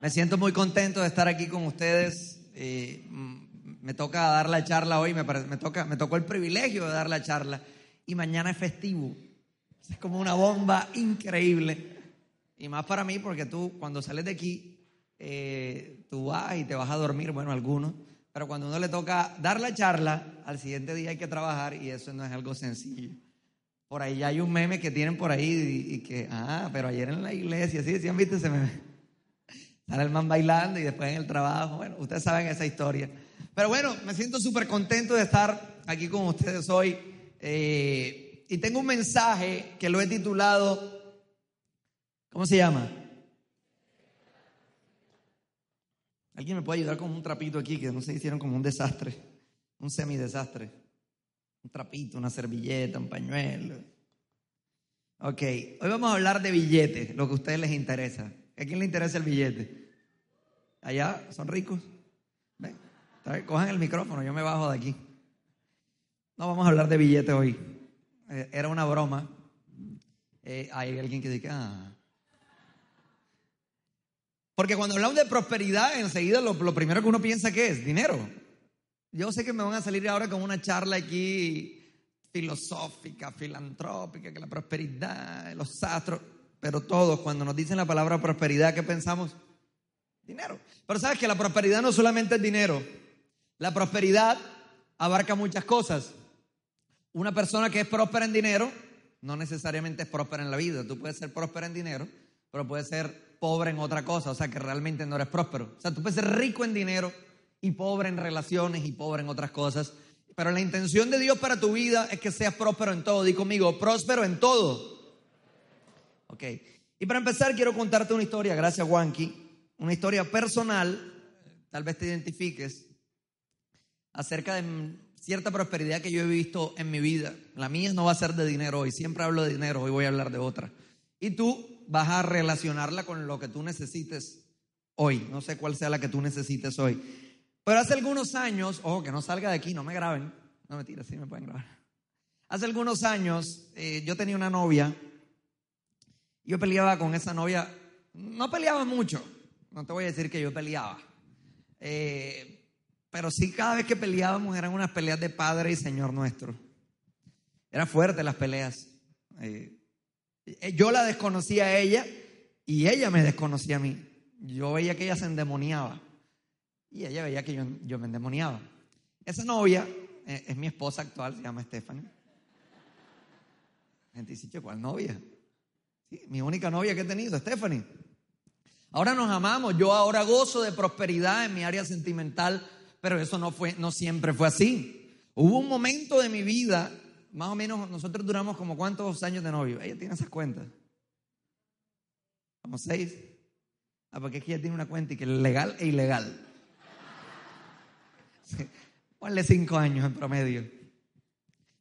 Me siento muy contento de estar aquí con ustedes. Eh, me toca dar la charla hoy, me, parece- me, toca, me tocó el privilegio de dar la charla. Y mañana es festivo. Es como una bomba increíble. Y más para mí, porque tú cuando sales de aquí, eh, tú vas y te vas a dormir, bueno, algunos. Pero cuando uno le toca dar la charla, al siguiente día hay que trabajar y eso no es algo sencillo. Por ahí ya hay un meme que tienen por ahí y, que, ah, pero ayer en la iglesia, sí, sí han visto ese Sale el man bailando y después en el trabajo. Bueno, ustedes saben esa historia. Pero bueno, me siento súper contento de estar aquí con ustedes hoy. Eh, y tengo un mensaje que lo he titulado, ¿cómo se llama? ¿Alguien me puede ayudar con un trapito aquí que no se hicieron como un desastre? Un semidesastre. Un trapito, una servilleta, un pañuelo. Ok, hoy vamos a hablar de billetes, lo que a ustedes les interesa. ¿A quién le interesa el billete? ¿Allá son ricos? Ven, cojan el micrófono, yo me bajo de aquí. No vamos a hablar de billetes hoy. Eh, era una broma. Eh, hay alguien que dice, ah. Porque cuando hablamos de prosperidad, enseguida lo, lo primero que uno piensa que es dinero. Yo sé que me van a salir ahora con una charla aquí filosófica, filantrópica, que la prosperidad, los astros, pero todos cuando nos dicen la palabra prosperidad, ¿qué pensamos? Dinero. Pero sabes que la prosperidad no solamente es dinero. La prosperidad abarca muchas cosas. Una persona que es próspera en dinero no necesariamente es próspera en la vida. Tú puedes ser próspera en dinero, pero puedes ser pobre en otra cosa, o sea que realmente no eres próspero. O sea, tú puedes ser rico en dinero y pobre en relaciones y pobre en otras cosas. Pero la intención de Dios para tu vida es que seas próspero en todo. Di conmigo, próspero en todo. Ok. Y para empezar, quiero contarte una historia, gracias Juanqui, una historia personal, tal vez te identifiques, acerca de cierta prosperidad que yo he visto en mi vida. La mía no va a ser de dinero hoy, siempre hablo de dinero, hoy voy a hablar de otra. Y tú vas a relacionarla con lo que tú necesites hoy, no sé cuál sea la que tú necesites hoy. Pero hace algunos años, ojo, que no salga de aquí, no me graben, no me tires, sí me pueden grabar. Hace algunos años eh, yo tenía una novia, yo peleaba con esa novia, no peleaba mucho, no te voy a decir que yo peleaba. Eh, pero sí, cada vez que peleábamos eran unas peleas de Padre y Señor nuestro. Era fuerte las peleas. Eh, yo la desconocía a ella y ella me desconocía a mí. Yo veía que ella se endemoniaba y ella veía que yo, yo me endemoniaba. Esa novia eh, es mi esposa actual, se llama Stephanie. Gente dice, "Che, ¿cuál novia? Mi única novia que he tenido, Stephanie. Ahora nos amamos, yo ahora gozo de prosperidad en mi área sentimental, pero eso no fue, no siempre fue así. Hubo un momento de mi vida, más o menos, nosotros duramos como cuántos años de novio. Ella tiene esas cuentas. Como seis. Ah, porque es que ella tiene una cuenta y que es legal e ilegal. Ponle cinco años en promedio.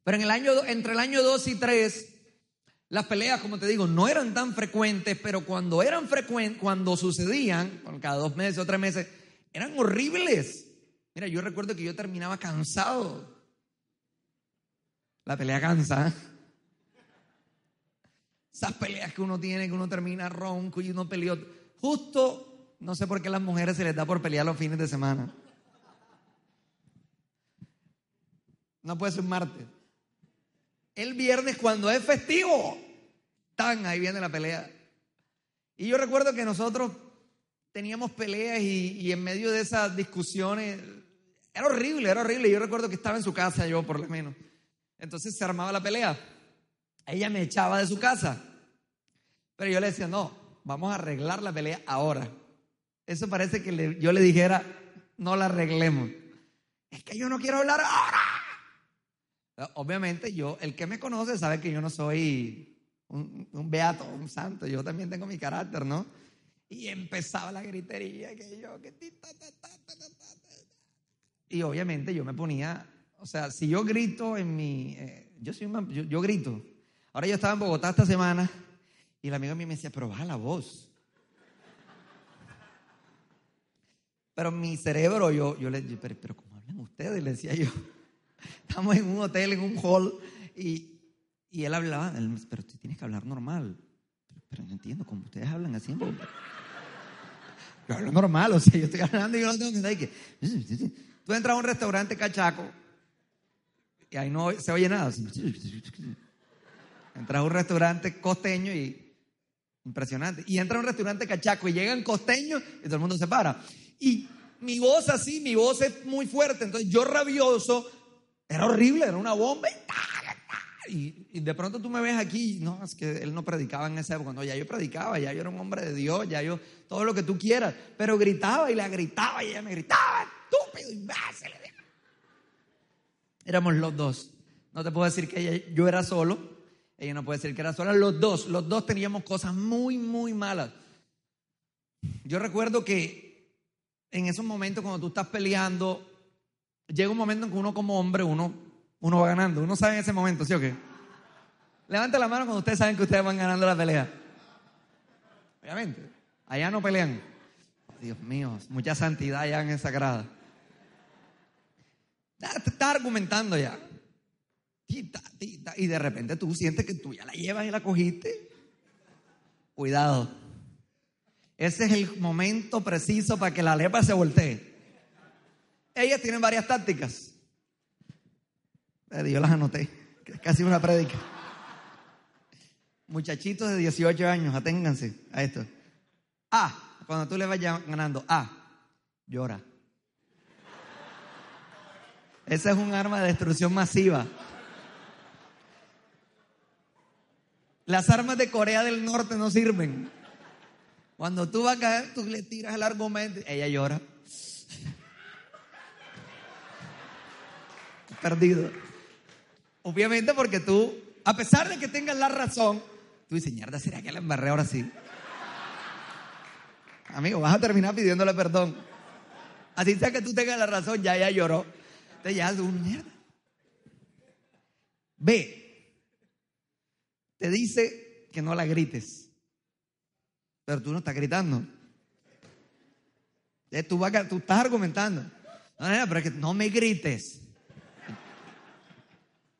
Pero en el año, entre el año 2 y 3, las peleas, como te digo, no eran tan frecuentes, pero cuando eran frecuentes, cuando sucedían, cada dos meses o tres meses, eran horribles. Mira, yo recuerdo que yo terminaba cansado. La pelea cansa. Esas peleas que uno tiene, que uno termina ronco y uno peleó. Justo, no sé por qué a las mujeres se les da por pelear los fines de semana. No puede ser un martes. El viernes cuando es festivo, tan ahí viene la pelea. Y yo recuerdo que nosotros teníamos peleas y, en medio de esas discusiones, era horrible, era horrible. Yo recuerdo que estaba en su casa, yo por lo menos. Entonces se armaba la pelea. Ella me echaba de su casa. Pero yo le decía, no, vamos a arreglar la pelea ahora. Eso parece que yo le dijera, no la arreglemos. Es que yo no quiero hablar ahora. Obviamente yo, el que me conoce sabe que yo no soy un, un beato, un santo. Yo también tengo mi carácter, ¿no? Y empezaba la gritería, que yo, que. Y obviamente yo me ponía, o sea, si yo grito en mi, eh, yo soy una- yo, yo grito. Ahora yo estaba en Bogotá esta semana y el amigo mío me decía, pero baja la voz. Pero mi cerebro, yo, yo le yo, pero, pero ¿cómo hablan ustedes? Le decía yo. Estamos en un hotel, en un hall, y, y él hablaba, él pero tú tienes que hablar normal. Pero, pero no entiendo cómo ustedes hablan así. en Bogotá". Yo hablo normal, o sea, yo estoy hablando y yo no tengo que... Tú entras a un restaurante cachaco y ahí no se oye nada. Entras a un restaurante costeño y impresionante. Y entra a un restaurante cachaco y llegan costeños y todo el mundo se para. Y mi voz así, mi voz es muy fuerte. Entonces yo rabioso, era horrible, era una bomba. Y, y de pronto tú me ves aquí, no, es que él no predicaba en esa época. No, ya yo predicaba, ya yo era un hombre de Dios, ya yo, todo lo que tú quieras. Pero gritaba y la gritaba y ella me gritaba, estúpido, imbécil. Éramos los dos. No te puedo decir que ella- yo era solo. Ella no puede decir que era sola. Los dos, los dos teníamos cosas muy, muy malas. Yo recuerdo que en esos momentos cuando tú estás peleando, llega un momento en que uno como hombre, uno, uno va ganando. Uno sabe en ese momento, ¿sí o qué? Levanta la mano cuando ustedes saben que ustedes van ganando la pelea. Obviamente. Allá no pelean. Dios mío, mucha santidad allá en esa grada. Estás argumentando ya. Y de repente tú sientes que tú ya la llevas y la cogiste. Cuidado. Ese es el momento preciso para que la lepra se voltee. Ellas tienen varias tácticas. Eh, Yo las anoté, es casi una prédica. Muchachitos de 18 años, aténganse a esto. A, cuando tú le vayas ganando, A, llora. Ese es un arma de destrucción masiva. Las armas de Corea del Norte no sirven. Cuando tú vas a caer, tú le tiras el argumento, ella llora. Perdido. Obviamente porque tú, a pesar de que tengas la razón, tú dices, mierda, ¿será que la embarré ahora sí? Amigo, vas a terminar pidiéndole perdón. Así sea que tú tengas la razón, ya ella lloró. Entonces ya es mierda. B. Te dice que no la grites. Pero tú no estás gritando. Tú, vas tú estás argumentando. No, no, pero es que no me grites.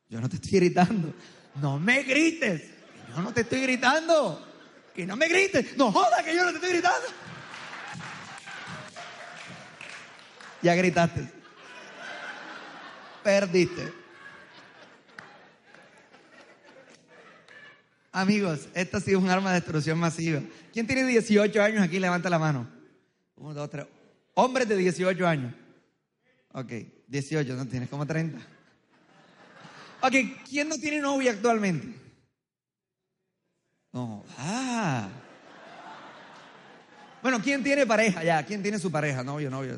Yo no te estoy gritando. No me grites. Yo no te estoy gritando. Que no me grites. No joda que yo no te estoy gritando. Ya gritaste. Perdiste. Amigos, esto ha sido un arma de destrucción masiva. ¿Quién tiene 18 años aquí? Levanta la mano. Uno, dos, tres. Hombres de 18 años. Ok, 18, no tienes como 30. Ok, ¿quién no tiene novia actualmente? No. Ah. Bueno, ¿quién tiene pareja ya? ¿Quién tiene su pareja? Novio, novio.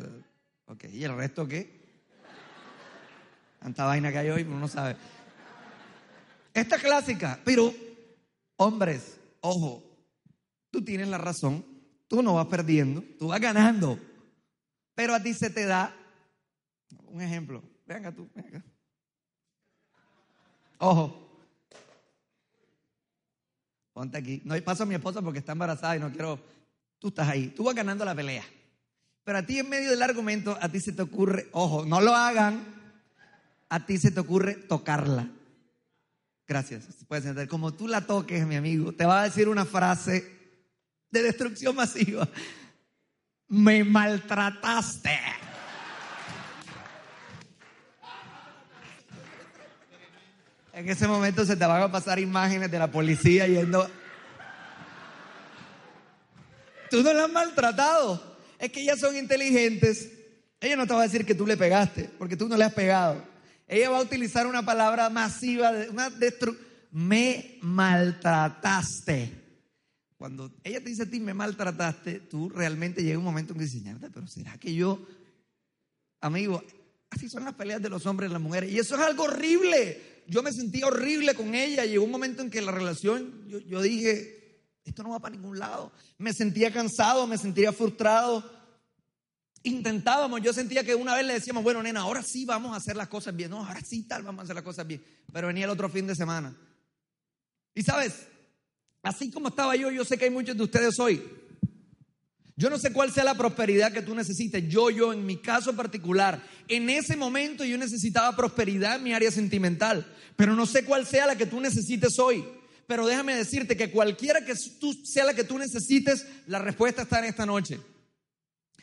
Ok, ¿y el resto qué? Tanta vaina que hay hoy, uno no sabe. Esta clásica, pero hombres, ojo, tú tienes la razón, tú no vas perdiendo, tú vas ganando, pero a ti se te da un ejemplo. Venga tú, venga. Ojo. Ponte aquí. No paso a mi esposa porque está embarazada y no quiero. Tú estás ahí. Tú vas ganando la pelea. Pero a ti en medio del argumento, a ti se te ocurre, ojo, no lo hagan. A ti se te ocurre tocarla. Gracias. Puedes entender. Como tú la toques, mi amigo, te va a decir una frase de destrucción masiva. Me maltrataste. En ese momento se te van a pasar imágenes de la policía yendo. Tú no la has maltratado. es que ellas son inteligentes. Ella no te va a decir que tú le pegaste, porque tú no le has pegado. Ella va a utilizar una palabra masiva, una destru me maltrataste. Cuando ella te dice a ti, me maltrataste, tú realmente llega un momento en que dices, pero ¿será que yo, amigo, así son las peleas de los hombres y las mujeres? Y eso es algo horrible. Yo me sentí horrible con ella. Llegó un momento en que la relación, yo, yo dije, esto no va para ningún lado. Me sentía cansado, me sentía frustrado intentábamos, yo sentía que una vez le decíamos, bueno, nena, ahora sí vamos a hacer las cosas bien. No, ahora sí tal, vamos a hacer las cosas bien. Pero venía el otro fin de semana. Y sabes, así como estaba yo, yo sé que hay muchos de ustedes hoy. Yo no sé cuál sea la prosperidad que tú necesites. Yo, yo, en mi caso particular, en ese momento yo necesitaba prosperidad en mi área sentimental. Pero no sé cuál sea la que tú necesites hoy. Pero déjame decirte que cualquiera que tú, sea la que tú necesites, la respuesta está en esta noche.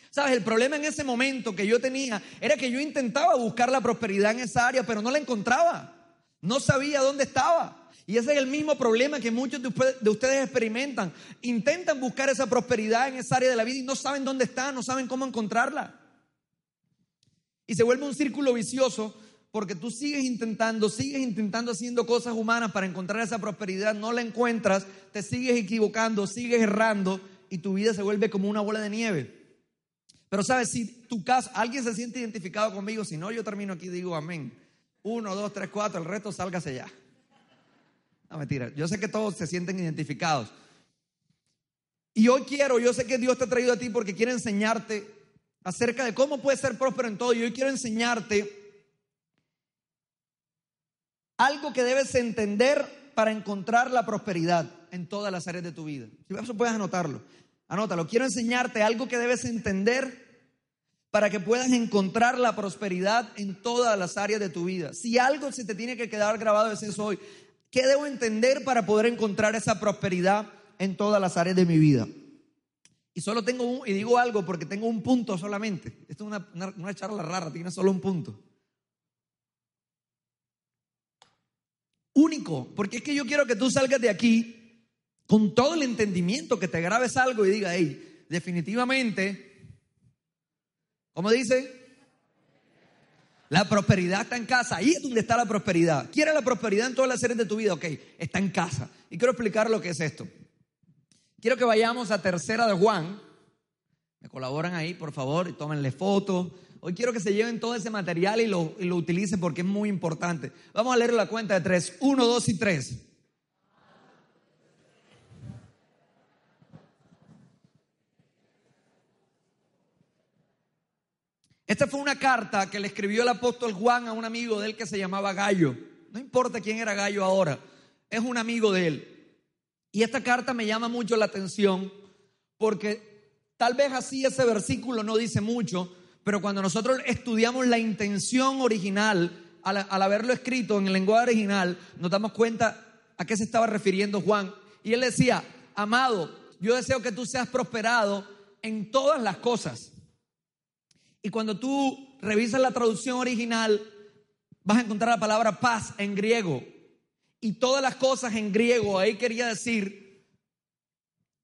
Sabes, el problema en ese momento que yo tenía era que yo intentaba buscar la prosperidad en esa área, pero no la encontraba. No sabía dónde estaba. Y ese es el mismo problema que muchos de ustedes experimentan. Intentan buscar esa prosperidad en esa área de la vida y no saben dónde está, no saben cómo encontrarla. Y se vuelve un círculo vicioso porque tú sigues intentando, sigues intentando haciendo cosas humanas para encontrar esa prosperidad, no la encuentras, te sigues equivocando, sigues errando y tu vida se vuelve como una bola de nieve. Pero sabes, si tu caso, alguien se siente identificado conmigo, si no, yo termino aquí y digo amén. Uno, dos, tres, cuatro, el resto sálgase ya. No, mentira. Yo sé que todos se sienten identificados. Y hoy quiero, yo sé que Dios te ha traído a ti porque quiere enseñarte acerca de cómo puedes ser próspero en todo. Y hoy quiero enseñarte algo que debes entender para encontrar la prosperidad en todas las áreas de tu vida. Si eso puedes anotarlo. Anótalo. Quiero enseñarte algo que debes entender para que puedas encontrar la prosperidad en todas las áreas de tu vida. Si algo se te tiene que quedar grabado es eso hoy. ¿Qué debo entender para poder encontrar esa prosperidad en todas las áreas de mi vida? Y solo tengo un, y digo algo porque tengo un punto solamente. Esto es una, charla rara, tiene solo un punto. Único, porque es que yo quiero que tú salgas de aquí con todo el entendimiento, que te grabes algo y diga, hey, definitivamente, ¿cómo dice? La prosperidad está en casa. Ahí es donde está la prosperidad. ¿Quieres la prosperidad en todas las áreas de tu vida? Ok, está en casa. Y quiero explicar lo que es esto. Quiero que vayamos a tercera de Juan. Me colaboran ahí, por favor, y tómenle fotos. Hoy quiero que se lleven todo ese material y lo, y lo utilicen porque es muy importante. Vamos a leer la cuenta de tres. Uno, dos y tres. Esta fue una carta que le escribió el apóstol Juan a un amigo de él que se llamaba Gallo. No importa quién era Gallo ahora, es un amigo de él. Y esta carta me llama mucho la atención porque tal vez así ese versículo no dice mucho, pero cuando nosotros estudiamos la intención original, al, haberlo escrito en el lenguaje original, nos damos cuenta a qué se estaba refiriendo Juan. Y él decía, amado, yo deseo que tú seas prosperado en todas las cosas y cuando tú revisas la traducción original, vas a encontrar la palabra paz en griego. Y todas las cosas en griego, ahí quería decir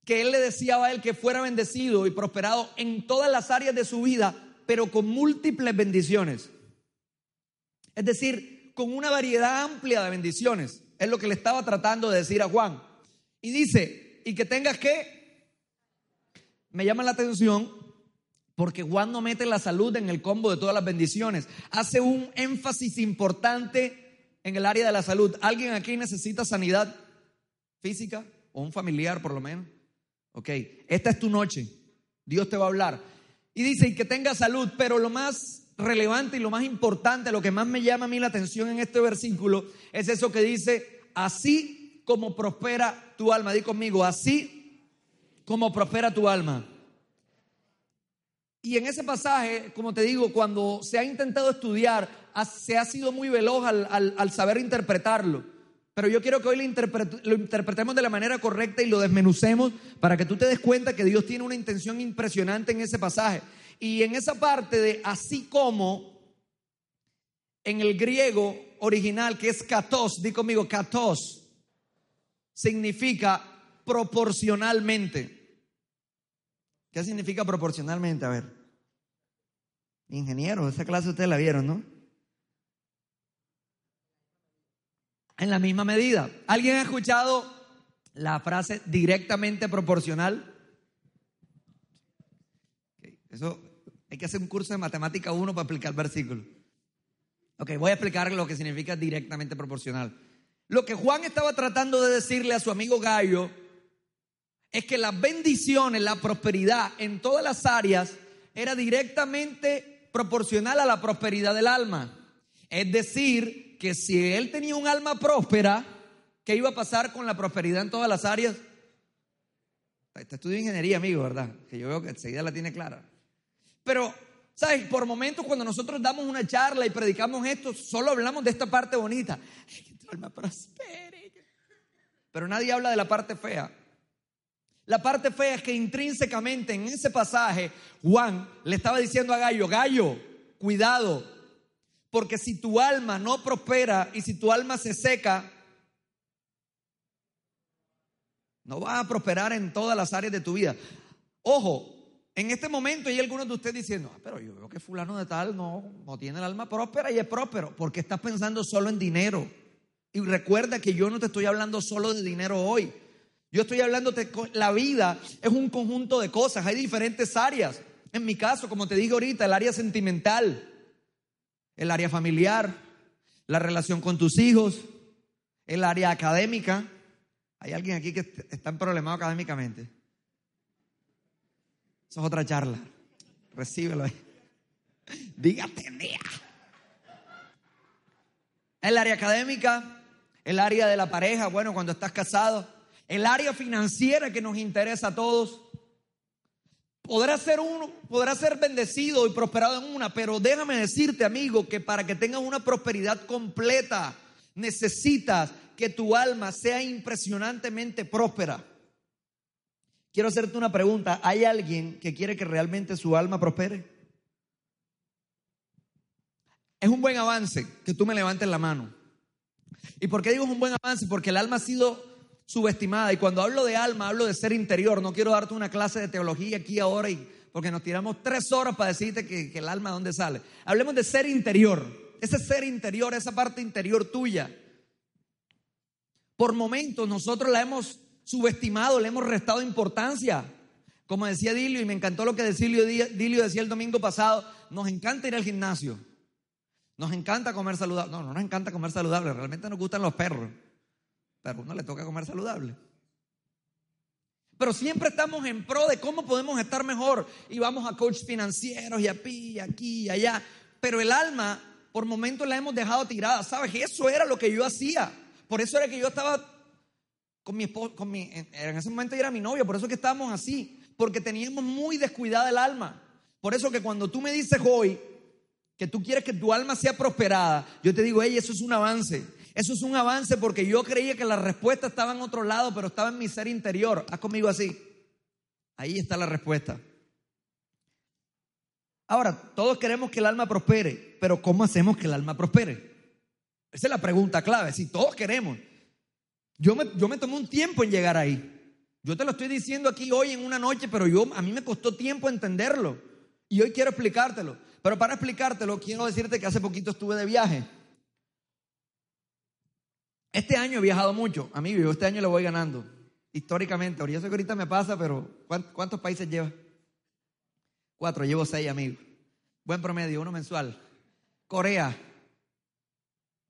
que él le decía a él que fuera bendecido y prosperado en todas las áreas de su vida, pero con múltiples bendiciones. Es decir, con una variedad amplia de bendiciones. Es lo que le estaba tratando de decir a Juan. Y dice, y que tengas que, me llama la atención porque Juan no mete la salud en el combo de todas las bendiciones. Hace un énfasis importante en el área de la salud. ¿Alguien aquí necesita sanidad física o un familiar por lo menos? Ok, esta es tu noche. Dios te va a hablar. Y dice, y que tenga salud, pero lo más relevante y lo más importante, lo que más me llama a mí la atención en este versículo, es eso que dice, así como prospera tu alma. Di conmigo, así como prospera tu alma. Y en ese pasaje, como te digo, cuando se ha intentado estudiar, se ha sido muy veloz al, saber interpretarlo. Pero yo quiero que hoy lo, lo, interpretemos de la manera correcta y lo desmenucemos para que tú te des cuenta que Dios tiene una intención impresionante en ese pasaje. Y en esa parte de así como, en el griego original que es katos, di conmigo, katos, significa proporcionalmente. ¿Qué significa proporcionalmente? A ver. Ingeniero, esa clase ustedes la vieron, ¿no? En la misma medida. ¿Alguien ha escuchado la frase directamente proporcional? Eso hay que hacer un curso de matemática 1 para explicar el versículo. Ok, voy a explicar lo que significa directamente proporcional. Lo que Juan estaba tratando de decirle a su amigo Gallo es que las bendiciones, la prosperidad en todas las áreas era directamente proporcional a la prosperidad del alma. Es decir, que si él tenía un alma próspera, ¿qué iba a pasar con la prosperidad en todas las áreas? Este estudio de ingeniería, amigo, ¿verdad? Que yo veo que enseguida la tiene clara. Pero, ¿sabes? Por momentos cuando nosotros damos una charla y predicamos esto, solo hablamos de esta parte bonita. que tu alma prospere. Pero nadie habla de la parte fea. La parte fea es que intrínsecamente en ese pasaje Juan le estaba diciendo a Gallo, Gallo, cuidado, porque si tu alma no prospera y si tu alma se seca, no vas a prosperar en todas las áreas de tu vida. Ojo, en este momento hay algunos de ustedes diciendo, ah, pero yo veo que fulano de tal no, no tiene el alma próspera y es próspero, porque estás pensando solo en dinero. Y recuerda que yo no te estoy hablando solo de dinero hoy. Yo estoy hablando de la vida es un conjunto de cosas, hay diferentes áreas. En mi caso, como te dije ahorita, el área sentimental, el área familiar, la relación con tus hijos, el área académica. ¿Hay alguien aquí que está en problemado académicamente? Eso es otra charla. Recíbelo ahí. Dígate, día. El área académica, el área de la pareja, bueno, cuando estás casado, el área financiera que nos interesa a todos. Podrá ser uno, podrá ser bendecido y prosperado en una, pero déjame decirte, amigo, que para que tengas una prosperidad completa, necesitas que tu alma sea impresionantemente próspera. Quiero hacerte una pregunta. ¿Hay alguien que quiere que realmente su alma prospere? Es un buen avance que tú me levantes la mano. ¿Y por qué digo es un buen avance? Porque el alma ha sido subestimada. Y cuando hablo de alma, hablo de ser interior. No quiero darte una clase de teología aquí ahora y porque nos tiramos tres horas para decirte que, el alma de dónde sale. Hablemos de ser interior. Ese ser interior, esa parte interior tuya. Por momentos nosotros la hemos subestimado, le hemos restado importancia. Como decía Dilio, y me encantó lo que Dilio, Dilio decía el domingo pasado, nos encanta ir al gimnasio. Nos encanta comer saludable. No, no nos encanta comer saludable, realmente nos gustan los perros pero uno le toca comer saludable. Pero siempre estamos en pro de cómo podemos estar mejor y vamos a coach financieros y aquí, aquí y allá. Pero el alma, por momentos la hemos dejado tirada. ¿Sabes? Eso era lo que yo hacía. Por eso era que yo estaba con mi esposo, con mi, en ese momento era mi novia, por eso que estábamos así. Porque teníamos muy descuidada el alma. Por eso que cuando tú me dices hoy que tú quieres que tu alma sea prosperada, yo te digo, hey, eso es un avance. Eso es un avance porque yo creía que la respuesta estaba en otro lado, pero estaba en mi ser interior. Haz conmigo así. Ahí está la respuesta. Ahora, todos queremos que el alma prospere, pero ¿cómo hacemos que el alma prospere? Esa es la pregunta clave. Si todos queremos. Yo me, yo me tomé un tiempo en llegar ahí. Yo te lo estoy diciendo aquí hoy en una noche, pero yo, a mí me costó tiempo entenderlo. Y hoy quiero explicártelo. Pero para explicártelo, quiero decirte que hace poquito estuve de viaje. Este año he viajado mucho, amigo, yo este año lo voy ganando, históricamente. Sé que ahorita me pasa, pero ¿cuántos países lleva? Cuatro, llevo seis, amigo. Buen promedio, uno mensual. Corea,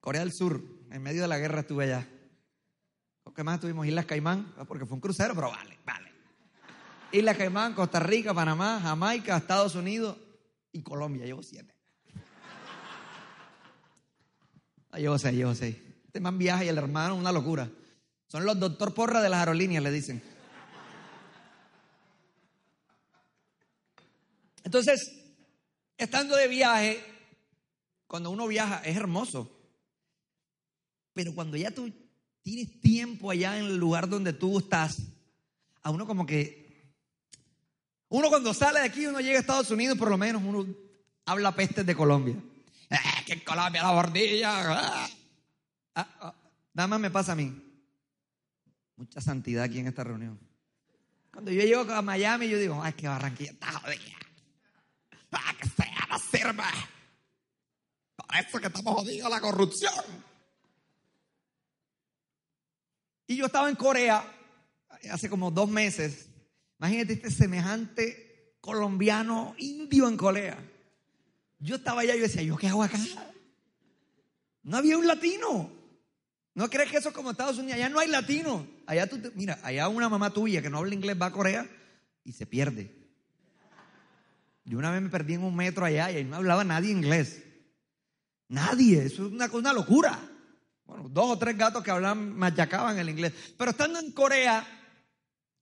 Corea del Sur, en medio de la guerra estuve allá. ¿Qué más estuvimos? Islas Caimán, ah, porque fue un crucero, pero vale, vale. Islas Caimán, Costa Rica, Panamá, Jamaica, Estados Unidos y Colombia. Llevo siete. Ah, llevo seis, llevo seis. Este man viaja y el hermano, una locura. Son los doctor porra de las aerolíneas, le dicen. Entonces, estando de viaje, cuando uno viaja es hermoso. Pero cuando ya tú tienes tiempo allá en el lugar donde tú estás, a uno como que... Uno cuando sale de aquí, uno llega a Estados Unidos, por lo menos uno habla pestes de Colombia. Eh, que en Colombia la bordilla. Ah. Ah, ah, nada más me pasa a mí. Mucha santidad aquí en esta reunión. Cuando yo llego a Miami, yo digo, ay, que Barranquilla está jodida. Ah, que sea, no sirve. Por eso que estamos jodidos la corrupción. Y yo estaba en Corea hace como dos meses. Imagínate este semejante colombiano indio en Corea. Yo estaba allá y yo decía, ¿yo qué hago acá? No había un latino. ¿No crees que eso es como Estados Unidos? Allá no hay latino. Allá tú, te- mira, allá una mamá tuya que no habla inglés va a Corea y se pierde. Yo una vez me perdí en un metro allá y ahí no hablaba nadie inglés. Nadie, eso es una, una locura. Bueno, dos o tres gatos que hablaban, machacaban el inglés. Pero estando en Corea,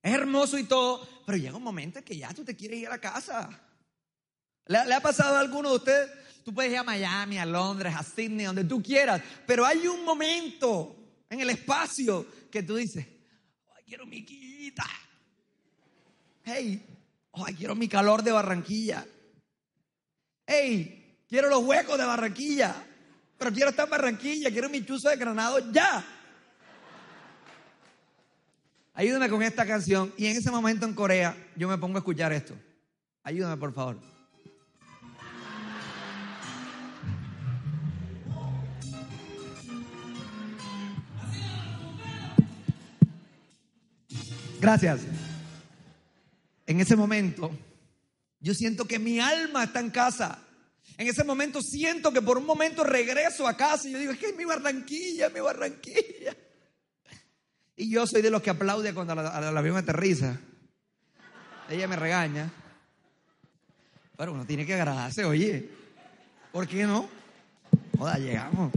es hermoso y todo, pero llega un momento en que ya tú te quieres ir a la casa. ¿Le, le ha pasado a alguno de ustedes? Tú puedes ir a Miami, a Londres, a Sydney, donde tú quieras, pero hay un momento en el espacio que tú dices, ay, quiero mi quita. Hey, ay, quiero mi calor de Barranquilla. Hey, quiero los huecos de Barranquilla. Pero quiero estar en Barranquilla, quiero mi chuzo de granado ya. Ayúdame con esta canción. Y en ese momento en Corea, yo me pongo a escuchar esto. Ayúdame, por favor. Gracias. En ese momento, yo siento que mi alma está en casa. En ese momento siento que por un momento regreso a casa y yo digo, es que es mi Barranquilla, mi Barranquilla. Y yo soy de los que aplaude cuando el avión aterriza. Ella me regaña. Pero uno tiene que agradarse, oye. ¿Por qué no? Joda, llegamos.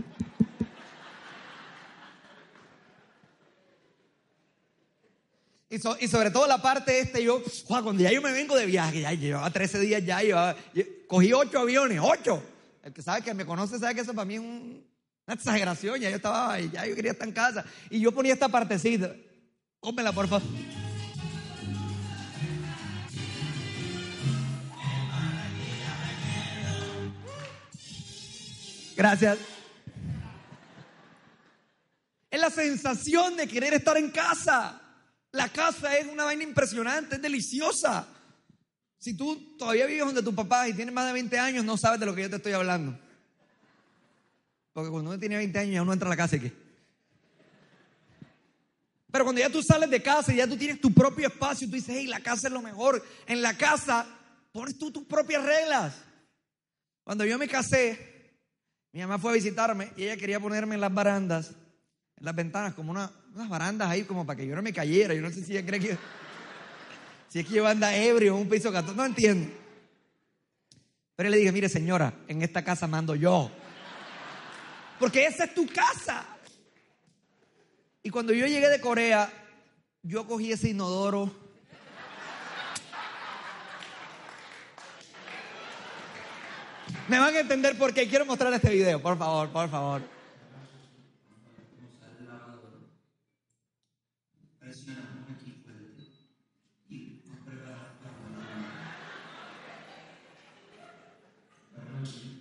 Y, so- y sobre todo la parte este, yo, "Joa, cuando ya yo me vengo de viaje, ya llevaba 13 días ya, llevaba- cogí 8 aviones, 8. El que sabe que me conoce sabe que eso para mí es un- una exageración, ya yo estaba, ya yo quería estar en casa. Y yo ponía esta partecita, pónmela por favor. Gracias. Es la sensación de querer estar en casa. La casa es una vaina impresionante, es deliciosa. Si tú todavía vives donde tu papá y tienes más de 20 años, no sabes de lo que yo te estoy hablando. Porque cuando uno tiene 20 años ya uno entra a la casa y qué. Pero cuando ya tú sales de casa y ya tú tienes tu propio espacio, tú dices, hey, la casa es lo mejor. En la casa pones tú tus propias reglas. Cuando yo me casé, mi mamá fue a visitarme y ella quería ponerme en las barandas, las ventanas, como una- unas barandas ahí, como para que yo no me cayera. Yo no sé si ella cree que. Si es que yo anda ebrio en un piso 14, no entiendo. Pero le dije, mire señora, en esta casa mando yo. Porque esa es tu casa. Y cuando yo llegué de Corea, yo cogí ese inodoro. Me van a entender por qué quiero mostrar este video, por favor, por favor.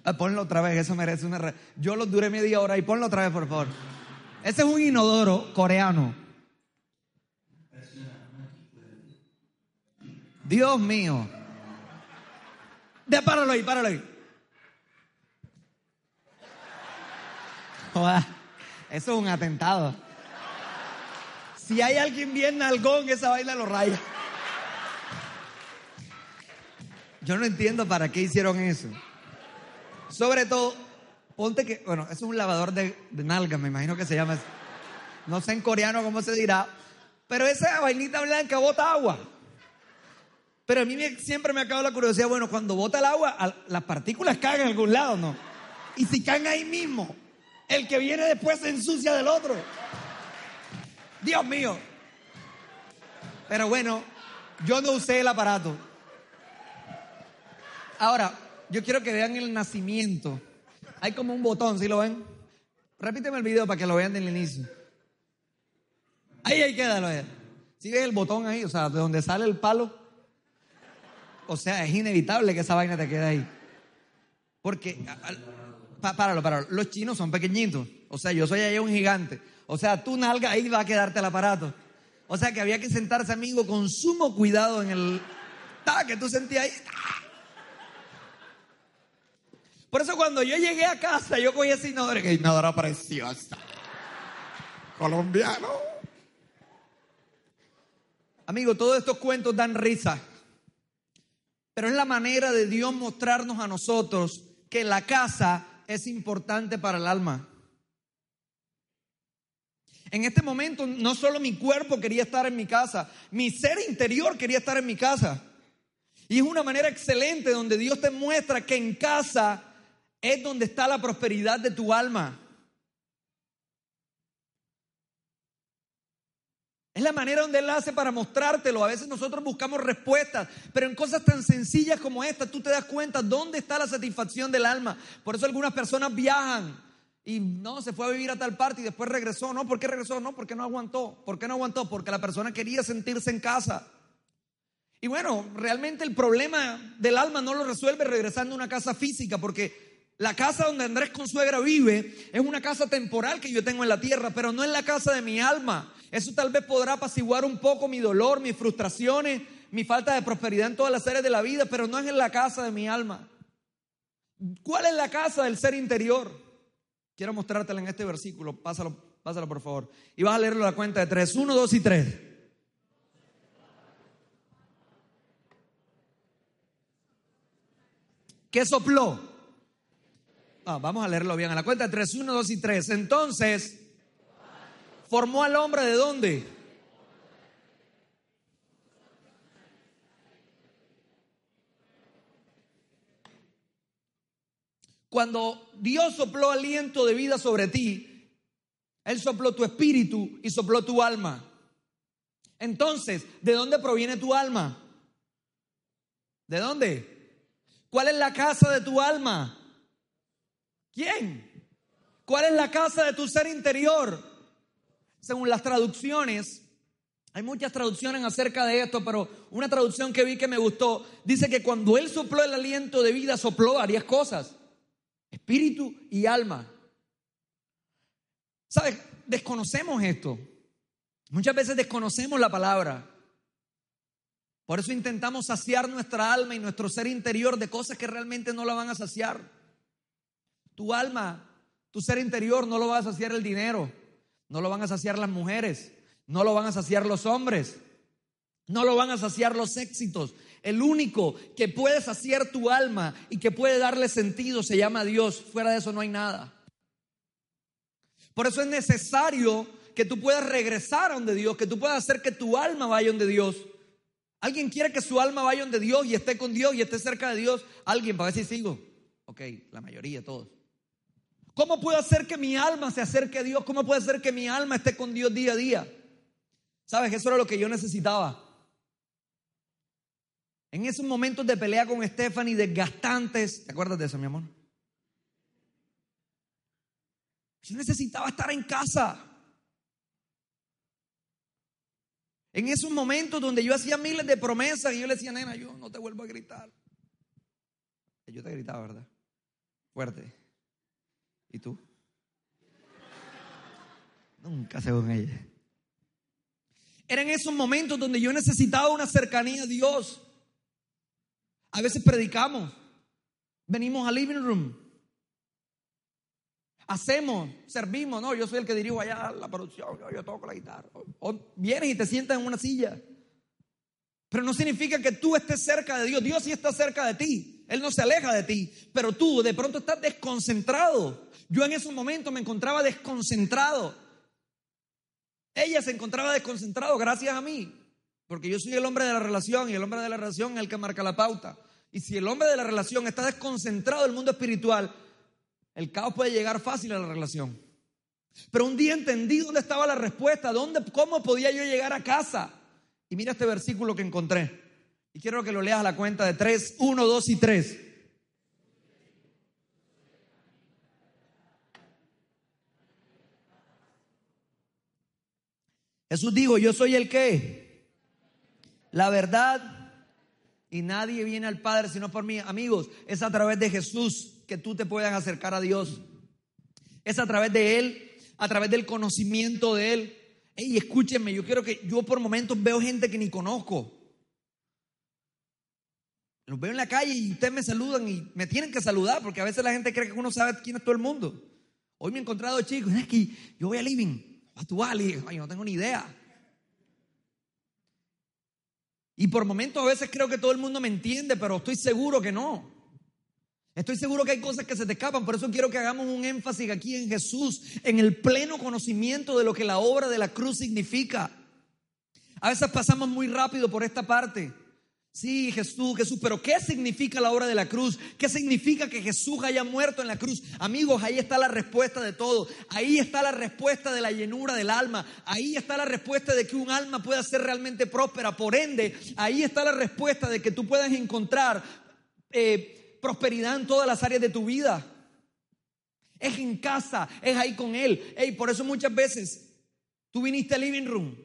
Ah, ponlo otra vez, eso merece una... re- Yo lo duré media hora y ponlo otra vez, por favor. Ese es un inodoro coreano. Dios mío. De, páralo ahí, páralo ahí. Eso es un atentado. Si hay alguien bien nalgón, esa vaina lo raya. Yo no entiendo para qué hicieron eso. Sobre todo, ponte que, bueno, es un lavador de, de nalgas, me imagino que se llama. No sé en coreano cómo se dirá, pero esa vainita blanca bota agua. Pero a mí siempre me ha acabado la curiosidad, bueno, cuando bota el agua, las partículas caen en algún lado, ¿no? Y si caen ahí mismo, el que viene después se ensucia del otro. Dios mío. Pero bueno, yo no usé el aparato. Ahora, yo quiero que vean el nacimiento. Hay como un botón, ¿sí lo ven? Repíteme el video para que lo vean del inicio. Ahí, ahí quédalo. ahí. ¿Sí ves el botón ahí? O sea, de donde sale el palo. O sea, es inevitable que esa vaina te quede ahí. Porque, páralo, páralo. Los chinos son pequeñitos. O sea, yo soy allá un gigante. O sea, tu nalga ahí va a quedarte el aparato. O sea que había que sentarse, amigo, con sumo cuidado en el... ta que tú sentías ahí. Por eso cuando yo llegué a casa, yo cogí ese inodoro, que inodoro preciosa. Colombiano. Amigo, todos estos cuentos dan risa. Pero es la manera de Dios mostrarnos a nosotros que la casa es importante para el alma. En este momento no solo mi cuerpo quería estar en mi casa, mi ser interior quería estar en mi casa. Y es una manera excelente donde Dios te muestra que en casa es donde está la prosperidad de tu alma. Es la manera donde Él hace para mostrártelo. A veces nosotros buscamos respuestas, pero en cosas tan sencillas como esta, tú te das cuenta dónde está la satisfacción del alma. Por eso algunas personas viajan y no, se fue a vivir a tal parte y después regresó. No, ¿por qué regresó? No, porque no aguantó. ¿Por qué no aguantó? Porque la persona quería sentirse en casa. Y bueno, realmente el problema del alma no lo resuelve regresando a una casa física, porque la casa donde Andrés Consuegra vive es una casa temporal que yo tengo en la tierra, pero no es la casa de mi alma. Eso tal vez podrá apaciguar un poco mi dolor, mis frustraciones, mi falta de prosperidad en todas las áreas de la vida, pero no es en la casa de mi alma. ¿Cuál es la casa del ser interior? Quiero mostrártela en este versículo. Pásalo, pásalo por favor. Y vas a leerlo a la cuenta de tres. Uno, dos y tres. ¿Qué sopló? Ah, vamos a leerlo bien. A la cuenta de tres. Uno, dos y tres. Entonces, formó al hombre de dónde? Cuando Dios sopló aliento de vida sobre ti, Él sopló tu espíritu y sopló tu alma. Entonces, ¿de dónde proviene tu alma? ¿De dónde? ¿Cuál es la casa de tu alma? ¿Quién? ¿Cuál es la casa de tu ser interior? Según las traducciones, hay muchas traducciones acerca de esto, pero una traducción que vi que me gustó dice que cuando Él sopló el aliento de vida, sopló varias cosas espíritu y alma. ¿Sabes? Desconocemos esto. Muchas veces desconocemos la palabra. Por eso intentamos saciar nuestra alma y nuestro ser interior de cosas que realmente no la van a saciar. Tu alma, tu ser interior no lo va a saciar el dinero, no lo van a saciar las mujeres, no lo van a saciar los hombres, no lo van a saciar los éxitos, el único que puede saciar tu alma y que puede darle sentido se llama Dios. Fuera de eso no hay nada. Por eso es necesario que tú puedas regresar a donde Dios, que tú puedas hacer que tu alma vaya donde Dios. ¿Alguien quiere que su alma vaya donde Dios y esté con Dios y esté cerca de Dios? ¿Alguien? Para ver si sigo. Ok, la mayoría, todos. ¿Cómo puedo hacer que mi alma se acerque a Dios? ¿Cómo puede hacer que mi alma esté con Dios día a día? ¿Sabes? Eso era lo que yo necesitaba. En esos momentos de pelea con Stephanie, desgastantes, ¿te acuerdas de eso, mi amor? Yo necesitaba estar en casa. En esos momentos donde yo hacía miles de promesas y yo le decía, nena, yo no te vuelvo a gritar. Yo te gritaba, ¿verdad? Fuerte. ¿Y tú? Nunca según ella. Eran esos momentos donde yo necesitaba una cercanía a Dios. A veces predicamos, venimos al living room, hacemos, servimos, no, yo soy el que dirijo allá la producción, yo, toco la guitarra. O, vienes y te sientas en una silla. Pero no significa que tú estés cerca de Dios. Dios sí está cerca de ti. Él no se aleja de ti. Pero tú de pronto estás desconcentrado. Yo en esos momentos me encontraba desconcentrado. Ella se encontraba desconcentrado gracias a mí. Porque yo soy el hombre de la relación y el hombre de la relación es el que marca la pauta. Y si el hombre de la relación está desconcentrado del mundo espiritual, el caos puede llegar fácil a la relación. Pero un día entendí dónde estaba la respuesta, dónde, cómo podía yo llegar a casa. Y mira este versículo que encontré. Y quiero que lo leas a la cuenta de 3, 1, 2 y 3. Jesús dijo, yo soy el que la verdad y nadie viene al Padre sino por mí. Amigos, es a través de Jesús que tú te puedas acercar a Dios. Es a través de Él, a través del conocimiento de Él. Ey, escúchenme, yo quiero que yo por momentos veo gente que ni conozco. Los veo en la calle y ustedes me saludan y me tienen que saludar porque a veces la gente cree que uno sabe quién es todo el mundo. Hoy me he encontrado chicos, es que yo voy a Living, a tu Ay, no tengo ni idea. Y por momentos a veces creo que todo el mundo me entiende, pero estoy seguro que no. Estoy seguro que hay cosas que se te escapan, por eso quiero que hagamos un énfasis aquí en Jesús, en el pleno conocimiento de lo que la obra de la cruz significa. A veces pasamos muy rápido por esta parte. Sí, Jesús, Jesús, pero ¿qué significa la obra de la cruz? ¿Qué significa que Jesús haya muerto en la cruz? Amigos, ahí está la respuesta de todo. Ahí está la respuesta de la llenura del alma. Ahí está la respuesta de que un alma pueda ser realmente próspera. Por ende, ahí está la respuesta de que tú puedas encontrar eh, prosperidad en todas las áreas de tu vida. Es en casa, es ahí con Él. Y por eso muchas veces tú viniste al living room,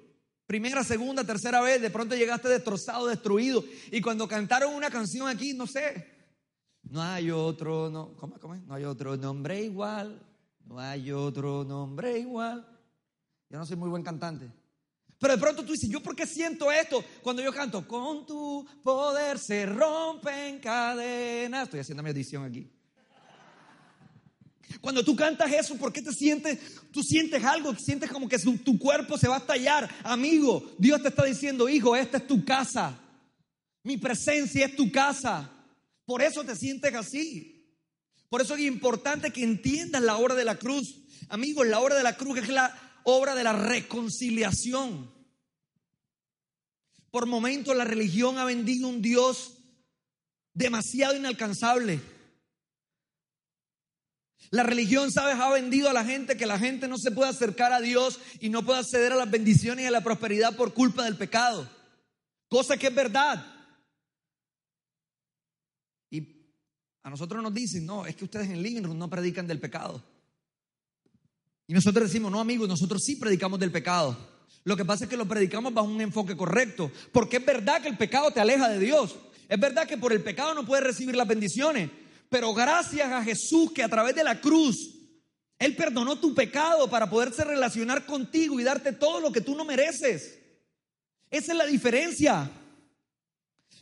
primera, segunda, tercera vez, de pronto llegaste destrozado, destruido. Y cuando cantaron una canción aquí, no sé, no hay otro, no, ¿cómo, cómo No hay otro nombre igual, no hay otro nombre igual. Yo no soy muy buen cantante. Pero de pronto tú dices, ¿yo por qué siento esto? Cuando yo canto, con tu poder se rompen cadenas. Estoy haciendo mi audición aquí. Cuando tú cantas eso, ¿por qué te sientes? Tú sientes algo, sientes como que tu cuerpo se va a estallar. Amigo, Dios te está diciendo, hijo, esta es tu casa. Mi presencia es tu casa. Por eso te sientes así. Por eso es importante que entiendas la obra de la cruz. Amigos, la obra de la cruz es la obra de la reconciliación. Por momentos la religión ha vendido un Dios demasiado inalcanzable. La religión, sabes, ha vendido a la gente que la gente no se puede acercar a Dios y no puede acceder a las bendiciones y a la prosperidad por culpa del pecado. Cosa que es verdad. Y a nosotros nos dicen, no, es que ustedes en living no predican del pecado. Y nosotros decimos, no amigos, nosotros sí predicamos del pecado. Lo que pasa es que lo predicamos bajo un enfoque correcto, porque es verdad que el pecado te aleja de Dios. Es verdad que por el pecado no puedes recibir las bendiciones, pero gracias a Jesús que a través de la cruz Él perdonó tu pecado para poderse relacionar contigo y darte todo lo que tú no mereces. Esa es la diferencia.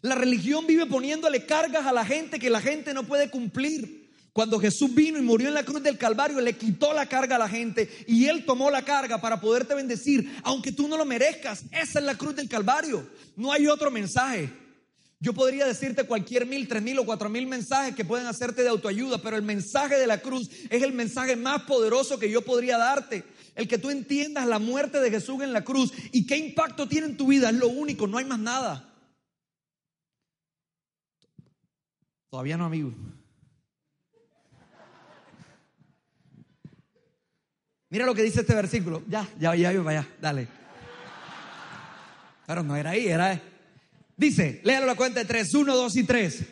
La religión vive poniéndole cargas a la gente que la gente no puede cumplir. Cuando Jesús vino y murió en la cruz del Calvario, le quitó la carga a la gente y Él tomó la carga para poderte bendecir, aunque tú no lo merezcas. Esa es la cruz del Calvario. No hay otro mensaje. Yo podría decirte cualquier mil, tres mil o cuatro mil mensajes que pueden hacerte de autoayuda, pero el mensaje de la cruz es el mensaje más poderoso que yo podría darte. El que tú entiendas la muerte de Jesús en la cruz y qué impacto tiene en tu vida es lo único, no hay más nada. Todavía no, amigo. Mira lo que dice este versículo. Ya, ya, ya, ya, dale. Pero no era ahí, era. Dice, léalo la cuenta de tres: uno, dos y tres.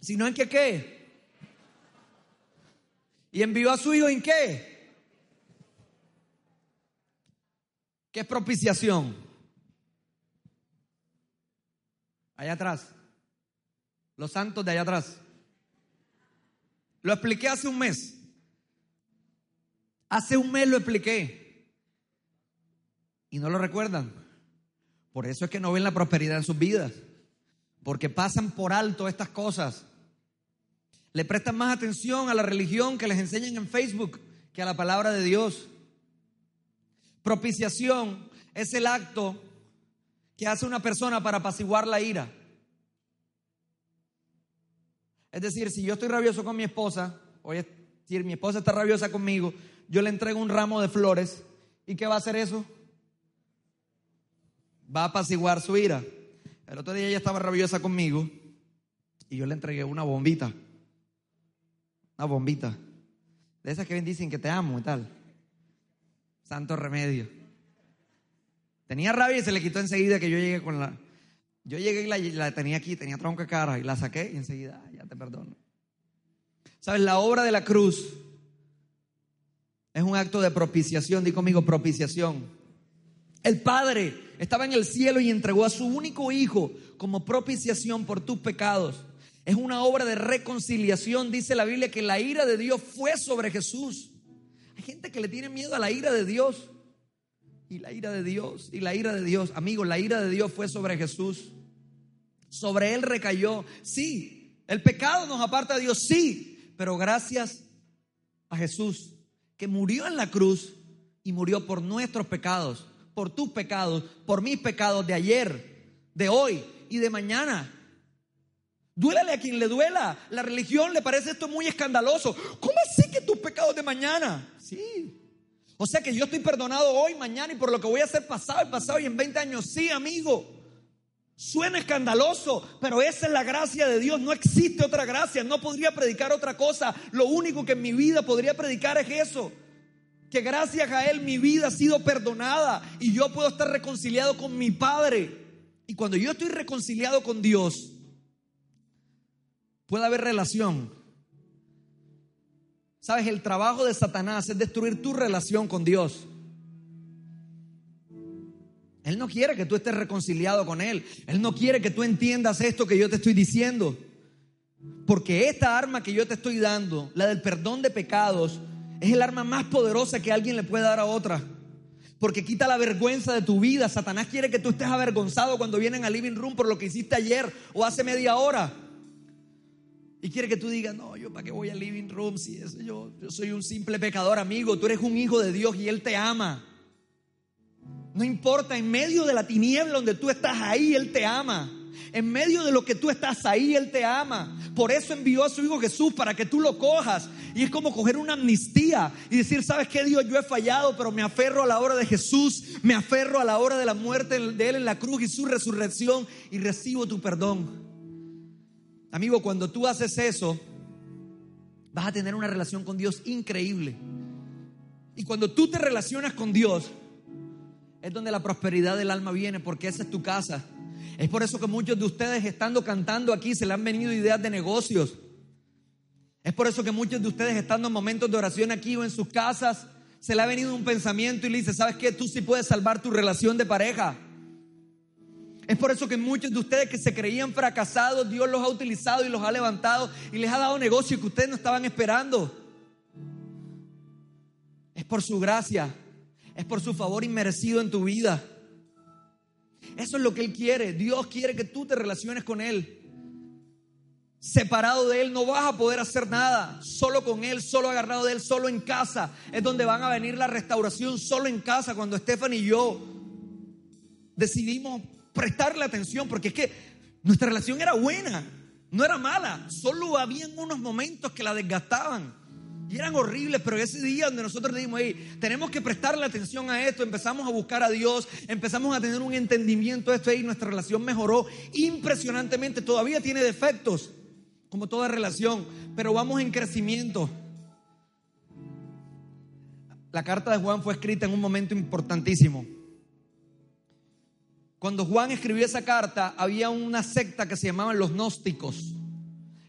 Si no en qué qué. Y envió a su hijo en qué. ¿Qué es propiciación? Allá atrás. Los santos de allá atrás. Lo expliqué hace un mes. Hace un mes lo expliqué. Y no lo recuerdan. Por eso es que no ven la prosperidad en sus vidas. Porque pasan por alto estas cosas. Le prestan más atención a la religión que les enseñan en Facebook que a la palabra de Dios. Propiciación es el acto que hace una persona para apaciguar la ira. Es decir, si yo estoy rabioso con mi esposa, o si mi esposa está rabiosa conmigo, yo le entrego un ramo de flores. ¿Y qué va a hacer eso? Va a apaciguar su ira. El otro día ella estaba rabiosa conmigo y yo le entregué una bombita. Una bombita. De esas que dicen que te amo y tal. Santo remedio. Tenía rabia y se le quitó enseguida que yo llegué con la, yo llegué y la, tenía aquí, tenía tronco de cara y la saqué y enseguida, ya te perdono. ¿Sabes? La obra de la cruz es un acto de propiciación. Di conmigo, propiciación. El Padre estaba en el cielo y entregó a su único hijo como propiciación por tus pecados. Es una obra de reconciliación. Dice la Biblia que la ira de Dios fue sobre Jesús. Hay gente que le tiene miedo a la ira de Dios. Y la ira de Dios, y la ira de Dios. Amigos, la ira de Dios fue sobre Jesús. Sobre él recayó. Sí, el pecado nos aparta de Dios, sí. Pero gracias a Jesús, que murió en la cruz y murió por nuestros pecados, por tus pecados, por mis pecados de ayer, de hoy y de mañana. Duélale a quien le duela. La religión le parece esto muy escandaloso. ¿Cómo así que tus pecados de mañana? Sí. O sea que yo estoy perdonado hoy, mañana y por lo que voy a hacer pasado y pasado y en 20 años. Sí, amigo. Suena escandaloso, pero esa es la gracia de Dios. No existe otra gracia. No podría predicar otra cosa. Lo único que en mi vida podría predicar es eso. Que gracias a Él mi vida ha sido perdonada y yo puedo estar reconciliado con mi Padre. Y cuando yo estoy reconciliado con Dios, puede haber relación. Sabes, el trabajo de Satanás es destruir tu relación con Dios. Él no quiere que tú estés reconciliado con Él. Él no quiere que tú entiendas esto que yo te estoy diciendo. Porque esta arma que yo te estoy dando, la del perdón de pecados, es el arma más poderosa que alguien le puede dar a otra. Porque quita la vergüenza de tu vida. Satanás quiere que tú estés avergonzado cuando vienen al living room por lo que hiciste ayer o hace media hora. Y quiere que tú digas, no, yo para qué voy al living room si eso, yo, yo soy un simple pecador, amigo. Tú eres un hijo de Dios y Él te ama. No importa, en medio de la tiniebla donde tú estás ahí, Él te ama. En medio de lo que tú estás ahí, Él te ama. Por eso envió a su Hijo Jesús para que tú lo cojas. Y es como coger una amnistía y decir, ¿sabes qué Dios? Yo he fallado, pero me aferro a la hora de Jesús, me aferro a la hora de la muerte de Él en la cruz y su resurrección y recibo tu perdón. Amigo, cuando tú haces eso, vas a tener una relación con Dios increíble. Y cuando tú te relacionas con Dios, es donde la prosperidad del alma viene, porque esa es tu casa. Es por eso que muchos de ustedes estando cantando aquí se le han venido ideas de negocios. Es por eso que muchos de ustedes estando en momentos de oración aquí o en sus casas, se le ha venido un pensamiento y le dice, ¿sabes qué? Tú sí puedes salvar tu relación de pareja. Es por eso que muchos de ustedes que se creían fracasados, Dios los ha utilizado y los ha levantado y les ha dado negocio que ustedes no estaban esperando. Es por su gracia, es por su favor inmerecido en tu vida. Eso es lo que Él quiere. Dios quiere que tú te relaciones con Él. Separado de Él no vas a poder hacer nada. Solo con Él, solo agarrado de Él, solo en casa. Es donde van a venir la restauración, solo en casa. Cuando Estefan y yo decidimos prestarle atención, porque es que nuestra relación era buena, no era mala, solo habían unos momentos que la desgastaban y eran horribles, pero ese día donde nosotros dijimos, hey, tenemos que prestarle atención a esto, empezamos a buscar a Dios, empezamos a tener un entendimiento de esto y nuestra relación mejoró impresionantemente, todavía tiene defectos, como toda relación, pero vamos en crecimiento. La carta de Juan fue escrita en un momento importantísimo. Cuando Juan escribió esa carta, había una secta que se llamaban los gnósticos.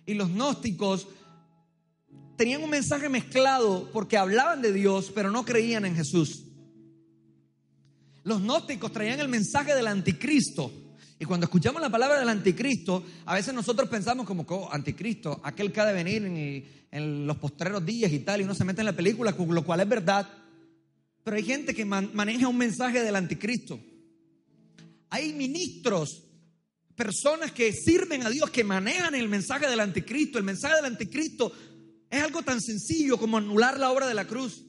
Y los gnósticos tenían un mensaje mezclado porque hablaban de Dios, pero no creían en Jesús. Los gnósticos traían el mensaje del anticristo. Y cuando escuchamos la palabra del anticristo, a veces nosotros pensamos como, oh, anticristo, aquel que ha de venir en, en, los postreros días y tal, y uno se mete en la película, lo cual es verdad. Pero hay gente que maneja un mensaje del anticristo hay ministros, personas que sirven a Dios, que manejan el mensaje del anticristo. El mensaje del anticristo es algo tan sencillo como anular la obra de la cruz.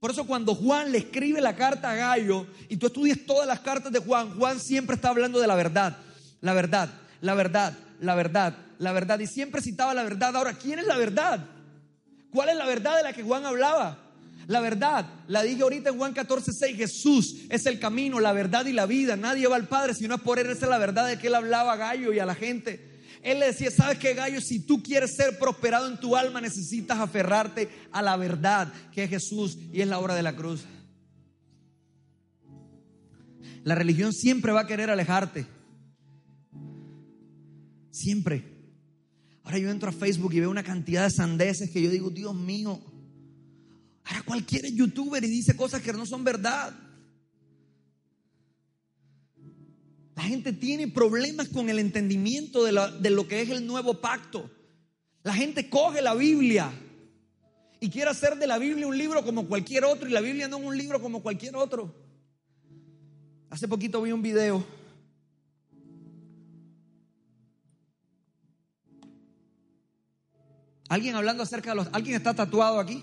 Por eso cuando Juan le escribe la carta a Gallo y tú estudias todas las cartas de Juan, Juan siempre está hablando de la verdad, la verdad, la verdad, la verdad, la verdad. Y siempre citaba la verdad. Ahora, ¿quién es la verdad? ¿Cuál es la verdad de la que Juan hablaba? La verdad, la dije ahorita en Juan 14, 6, Jesús es el camino, la verdad y la vida. Nadie va al Padre si no es por Él. Esa es la verdad de que Él hablaba a Gallo y a la gente. Él le decía, ¿sabes qué, Gallo? Si tú quieres ser prosperado en tu alma, necesitas aferrarte a la verdad que es Jesús y es la obra de la cruz. La religión siempre va a querer alejarte. Siempre. Ahora yo entro a Facebook y veo una cantidad de sandeces que yo digo, Dios mío, Ahora cualquiera es youtuber y dice cosas que no son verdad. La gente tiene problemas con el entendimiento de, lo que es el nuevo pacto. La gente coge la Biblia y quiere hacer de la Biblia un libro como cualquier otro y la Biblia no es un libro como cualquier otro. Hace poquito vi un video. Alguien hablando acerca de los... ¿Alguien está tatuado aquí?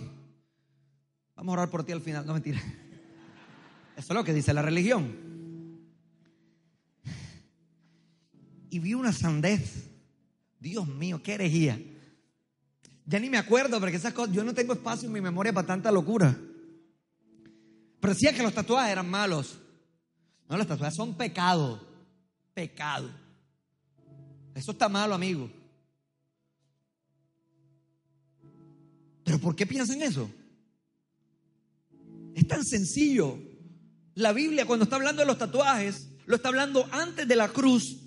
Vamos a orar por ti al final, no mentira. Eso es lo que dice la religión. Y vi una sandez. Dios mío, qué herejía. Ya ni me acuerdo, porque esas cosas, yo no tengo espacio en mi memoria para tanta locura. Pero decía que los tatuajes eran malos. No, los tatuajes son pecado. Pecado. Eso está malo, amigo. Pero ¿por qué piensan eso? Es tan sencillo. La Biblia cuando está hablando de los tatuajes, lo está hablando antes de la cruz,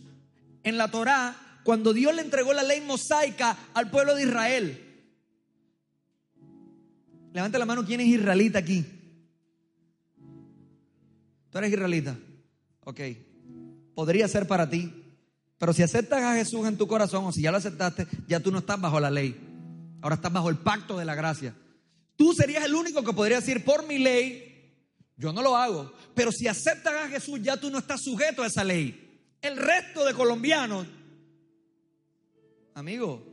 en la Torá, cuando Dios le entregó la ley mosaica al pueblo de Israel. Levanta la mano, ¿quién es israelita aquí? ¿Tú eres israelita? Ok. Podría ser para ti. Pero si aceptas a Jesús en tu corazón o si ya lo aceptaste, ya tú no estás bajo la ley. Ahora estás bajo el pacto de la gracia. Tú serías el único que podría decir, por mi ley, yo no lo hago. Pero si aceptas a Jesús, ya tú no estás sujeto a esa ley. El resto de colombianos, amigo,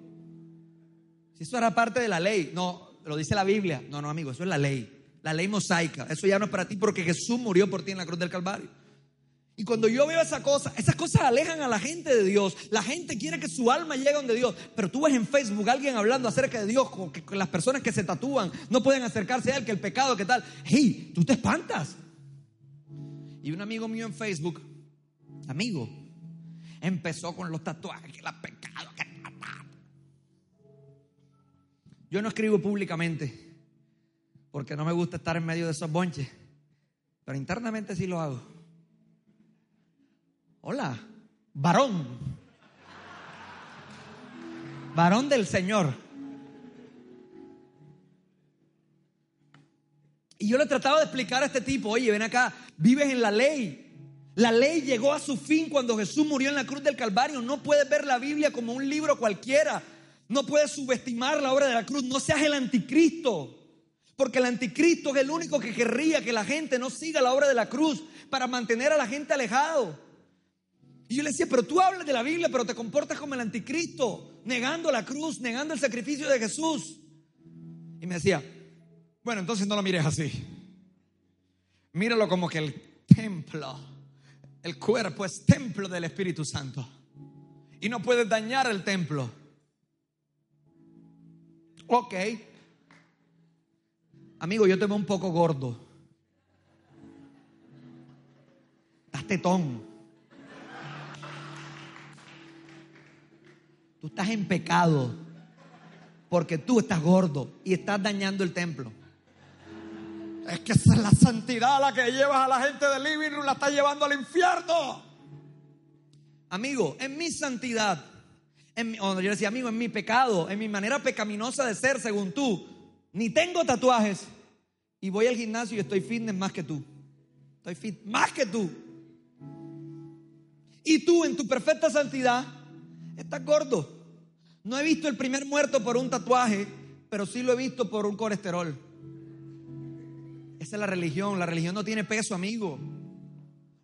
si eso era parte de la ley, no, lo dice la Biblia. No, no, amigo, eso es la ley. La ley mosaica. Eso ya no es para ti porque Jesús murió por ti en la cruz del Calvario. Y cuando yo veo esa cosa, esas cosas alejan a la gente de Dios. La gente quiere que su alma llegue donde Dios. Pero tú ves en Facebook a alguien hablando acerca de Dios, como que las personas que se tatúan no pueden acercarse a Él, que el pecado, que tal. Hey, tú te espantas. Y un amigo mío en Facebook, amigo, empezó con los tatuajes, que la pecado. Yo no escribo públicamente porque no me gusta estar en medio de esos bonches, pero internamente sí lo hago. Hola, varón. Varón del Señor. Y yo le trataba de explicar a este tipo, oye, ven acá, vives en la ley. La ley llegó a su fin cuando Jesús murió en la cruz del Calvario. No puedes ver la Biblia como un libro cualquiera. No puedes subestimar la obra de la cruz. No seas el anticristo. Porque el anticristo es el único que querría que la gente no siga la obra de la cruz para mantener a la gente alejado. Y yo le decía, pero tú hablas de la Biblia, pero te comportas como el anticristo, negando la cruz, negando el sacrificio de Jesús. Y me decía, bueno, entonces no lo mires así. Míralo como que el templo, el cuerpo es templo del Espíritu Santo. Y no puedes dañar el templo. Ok. Amigo, yo te veo un poco gordo. Estás tetón. Tú estás en pecado porque tú estás gordo y estás dañando el templo. Es que esa es la santidad la que llevas a la gente del living room, la estás llevando al infierno. Amigo, en mi santidad, en mi, o yo decía, amigo, en mi pecado, en mi manera pecaminosa de ser, según tú, ni tengo tatuajes y voy al gimnasio y estoy fitness más que tú. Estoy fit más que tú. Y tú, en tu perfecta santidad, estás gordo. No he visto el primer muerto por un tatuaje, pero sí lo he visto por un colesterol. Es la religión. La religión no tiene peso, amigo.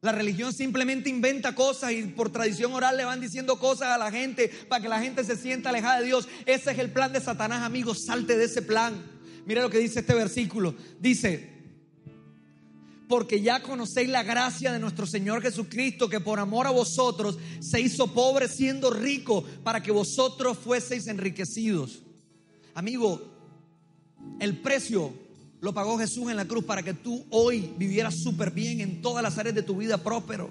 La religión simplemente inventa cosas y por tradición oral le van diciendo cosas a la gente para que la gente se sienta alejada de Dios. Ese es el plan de Satanás, amigo. Salte de ese plan. Mira lo que dice este versículo. Dice, porque ya conocéis la gracia de nuestro Señor Jesucristo, que por amor a vosotros se hizo pobre siendo rico para que vosotros fueseis enriquecidos. Amigo, el precio lo pagó Jesús en la cruz para que tú hoy vivieras súper bien en todas las áreas de tu vida próspero.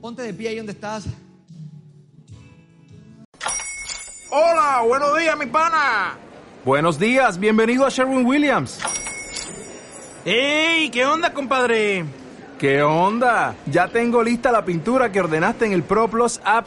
Ponte de pie ahí donde estás. Hola, buenos días, mi pana. Buenos días, bienvenido a Sherwin Williams. ¡Ey! ¿Qué onda, compadre? ¿Qué onda? Ya tengo lista la pintura que ordenaste en el ProPlus app.